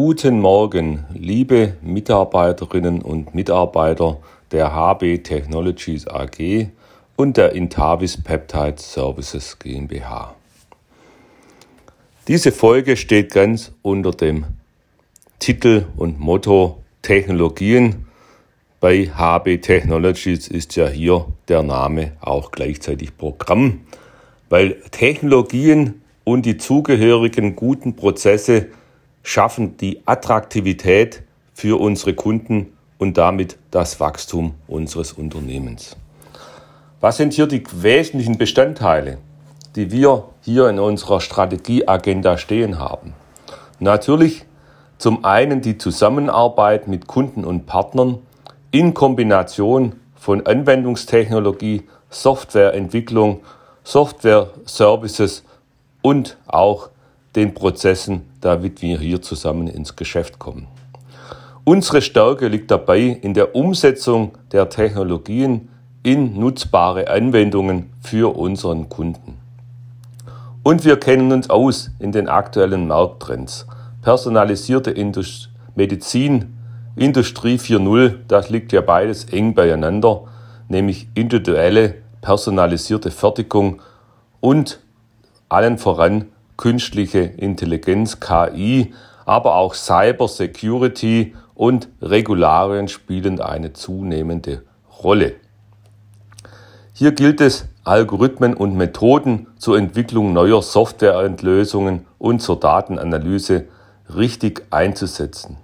Guten Morgen, liebe Mitarbeiterinnen und Mitarbeiter der HB Technologies AG und der Intavis Peptide Services GmbH. Diese Folge steht ganz unter dem Titel und Motto Technologien. Bei HB Technologies ist ja hier der Name auch gleichzeitig Programm, weil Technologien und die zugehörigen guten Prozesse schaffen die Attraktivität für unsere Kunden und damit das Wachstum unseres Unternehmens. Was sind hier die wesentlichen Bestandteile, die wir hier in unserer Strategieagenda stehen haben? Natürlich zum einen die Zusammenarbeit mit Kunden und Partnern in Kombination von Anwendungstechnologie, Softwareentwicklung, Software-Services und auch den Prozessen, damit wir hier zusammen ins Geschäft kommen. Unsere Stärke liegt dabei in der Umsetzung der Technologien in nutzbare Anwendungen für unseren Kunden. Und wir kennen uns aus in den aktuellen Markttrends. Personalisierte Indust Medizin, Industrie 4.0, das liegt ja beides eng beieinander, nämlich individuelle, personalisierte Fertigung und allen voran künstliche Intelligenz, KI, aber auch Cyber Security und Regularien spielen eine zunehmende Rolle. Hier gilt es, Algorithmen und Methoden zur Entwicklung neuer Softwareentlösungen und zur Datenanalyse richtig einzusetzen.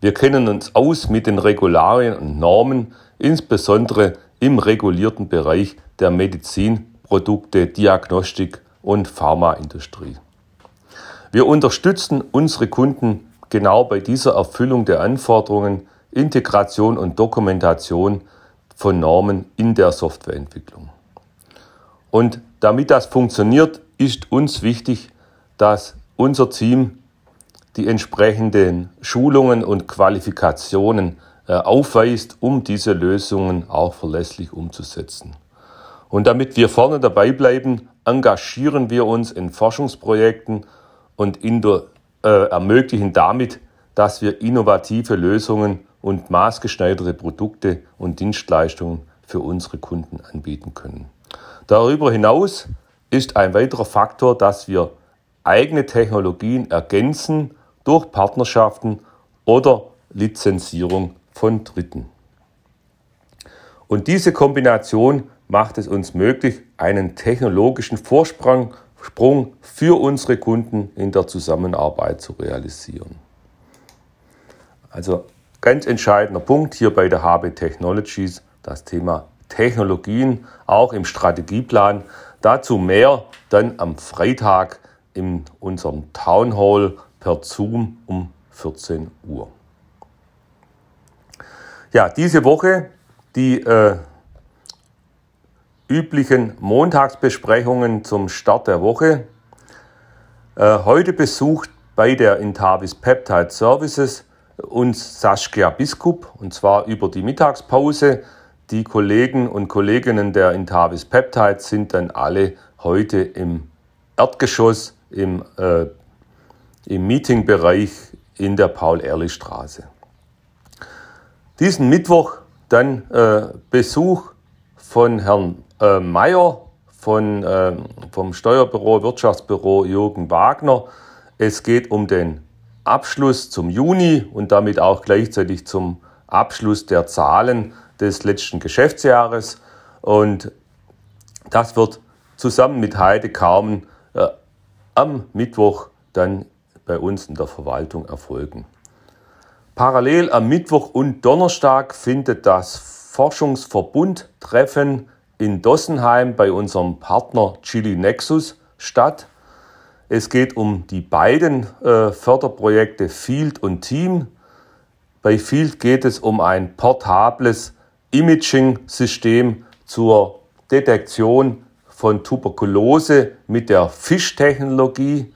Wir kennen uns aus mit den Regularien und Normen, insbesondere im regulierten Bereich der Medizinprodukte, Diagnostik und Pharmaindustrie. Wir unterstützen unsere Kunden genau bei dieser Erfüllung der Anforderungen, Integration und Dokumentation von Normen in der Softwareentwicklung. Und damit das funktioniert, ist uns wichtig, dass unser Team die entsprechenden Schulungen und Qualifikationen äh, aufweist, um diese Lösungen auch verlässlich umzusetzen. Und damit wir vorne dabei bleiben, engagieren wir uns in Forschungsprojekten und äh, ermöglichen damit, dass wir innovative Lösungen und maßgeschneiderte Produkte und Dienstleistungen für unsere Kunden anbieten können. Darüber hinaus ist ein weiterer Faktor, dass wir eigene Technologien ergänzen durch Partnerschaften oder Lizenzierung von Dritten. Und diese Kombination macht es uns möglich, einen technologischen Vorsprung für unsere Kunden in der Zusammenarbeit zu realisieren. Also ganz entscheidender Punkt hier bei der HB Technologies, das Thema Technologien, auch im Strategieplan. Dazu mehr dann am Freitag in unserem Town Hall per Zoom um 14 Uhr. Ja, diese Woche die äh, üblichen Montagsbesprechungen zum Start der Woche. Äh, heute besucht bei der Intavis Peptide Services uns Saskia Biskup und zwar über die Mittagspause. Die Kollegen und Kolleginnen der Intavis Peptide sind dann alle heute im Erdgeschoss im, äh, im Meetingbereich in der Paul-Ehrlich-Straße. Diesen Mittwoch dann äh, Besuch von Herrn äh, Mayer von, äh, vom Steuerbüro, Wirtschaftsbüro Jürgen Wagner. Es geht um den Abschluss zum Juni und damit auch gleichzeitig zum Abschluss der Zahlen des letzten Geschäftsjahres. Und das wird zusammen mit Heide Carmen äh, am Mittwoch dann bei uns in der Verwaltung erfolgen. Parallel am Mittwoch und Donnerstag findet das Forschungsverbundtreffen in Dossenheim bei unserem Partner Chili Nexus statt. Es geht um die beiden äh, Förderprojekte Field und Team. Bei Field geht es um ein portables Imaging-System zur Detektion von Tuberkulose mit der Fischtechnologie.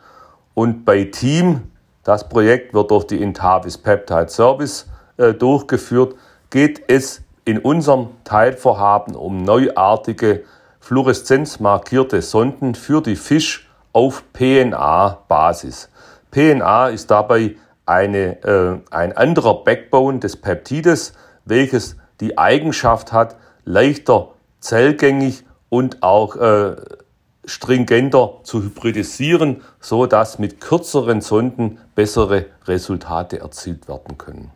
Und bei Team, das Projekt wird durch die Intavis Peptide Service äh, durchgeführt, geht es in unserem Teilvorhaben um neuartige fluoreszenzmarkierte Sonden für die Fisch- auf PNA-Basis. PNA ist dabei eine, äh, ein anderer Backbone des Peptides, welches die Eigenschaft hat, leichter zellgängig und auch äh, stringenter zu hybridisieren, so dass mit kürzeren Sonden bessere Resultate erzielt werden können.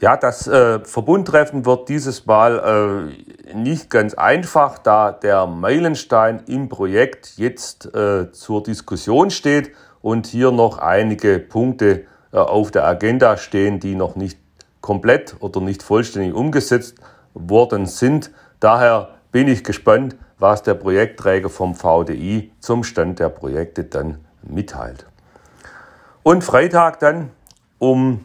Ja, das äh, Verbundtreffen wird dieses Mal äh, nicht ganz einfach, da der Meilenstein im Projekt jetzt äh, zur Diskussion steht und hier noch einige Punkte äh, auf der Agenda stehen, die noch nicht komplett oder nicht vollständig umgesetzt worden sind. Daher bin ich gespannt, was der Projektträger vom VDI zum Stand der Projekte dann mitteilt. Und Freitag dann um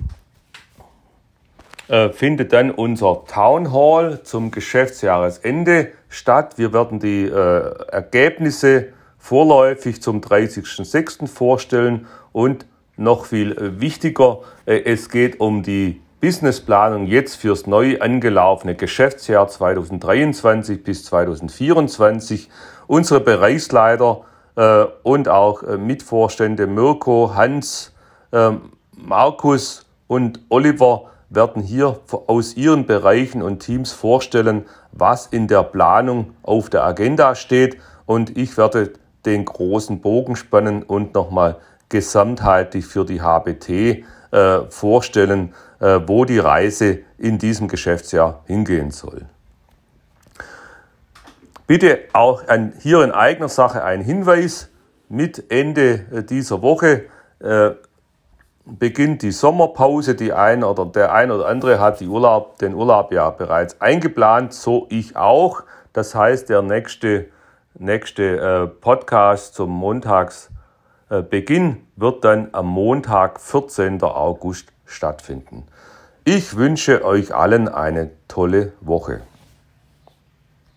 äh, findet dann unser Town Hall zum Geschäftsjahresende statt. Wir werden die äh, Ergebnisse vorläufig zum 30.06. vorstellen und noch viel äh, wichtiger, äh, es geht um die Businessplanung jetzt fürs neu angelaufene Geschäftsjahr 2023 bis 2024. Unsere Bereichsleiter äh, und auch äh, Mitvorstände Mirko, Hans, äh, Markus und Oliver werden hier aus ihren Bereichen und Teams vorstellen, was in der Planung auf der Agenda steht. Und ich werde den großen Bogen spannen und nochmal gesamtheitlich für die HBT äh, vorstellen, äh, wo die Reise in diesem Geschäftsjahr hingehen soll. Bitte auch an, hier in eigener Sache ein Hinweis. Mit Ende äh, dieser Woche äh, beginnt die Sommerpause. Die ein oder der ein oder andere hat Urlaub, den Urlaub ja bereits eingeplant, so ich auch. Das heißt, der nächste, nächste äh, Podcast zum Montagsbeginn äh, wird dann am Montag, 14. August stattfinden. Ich wünsche euch allen eine tolle Woche.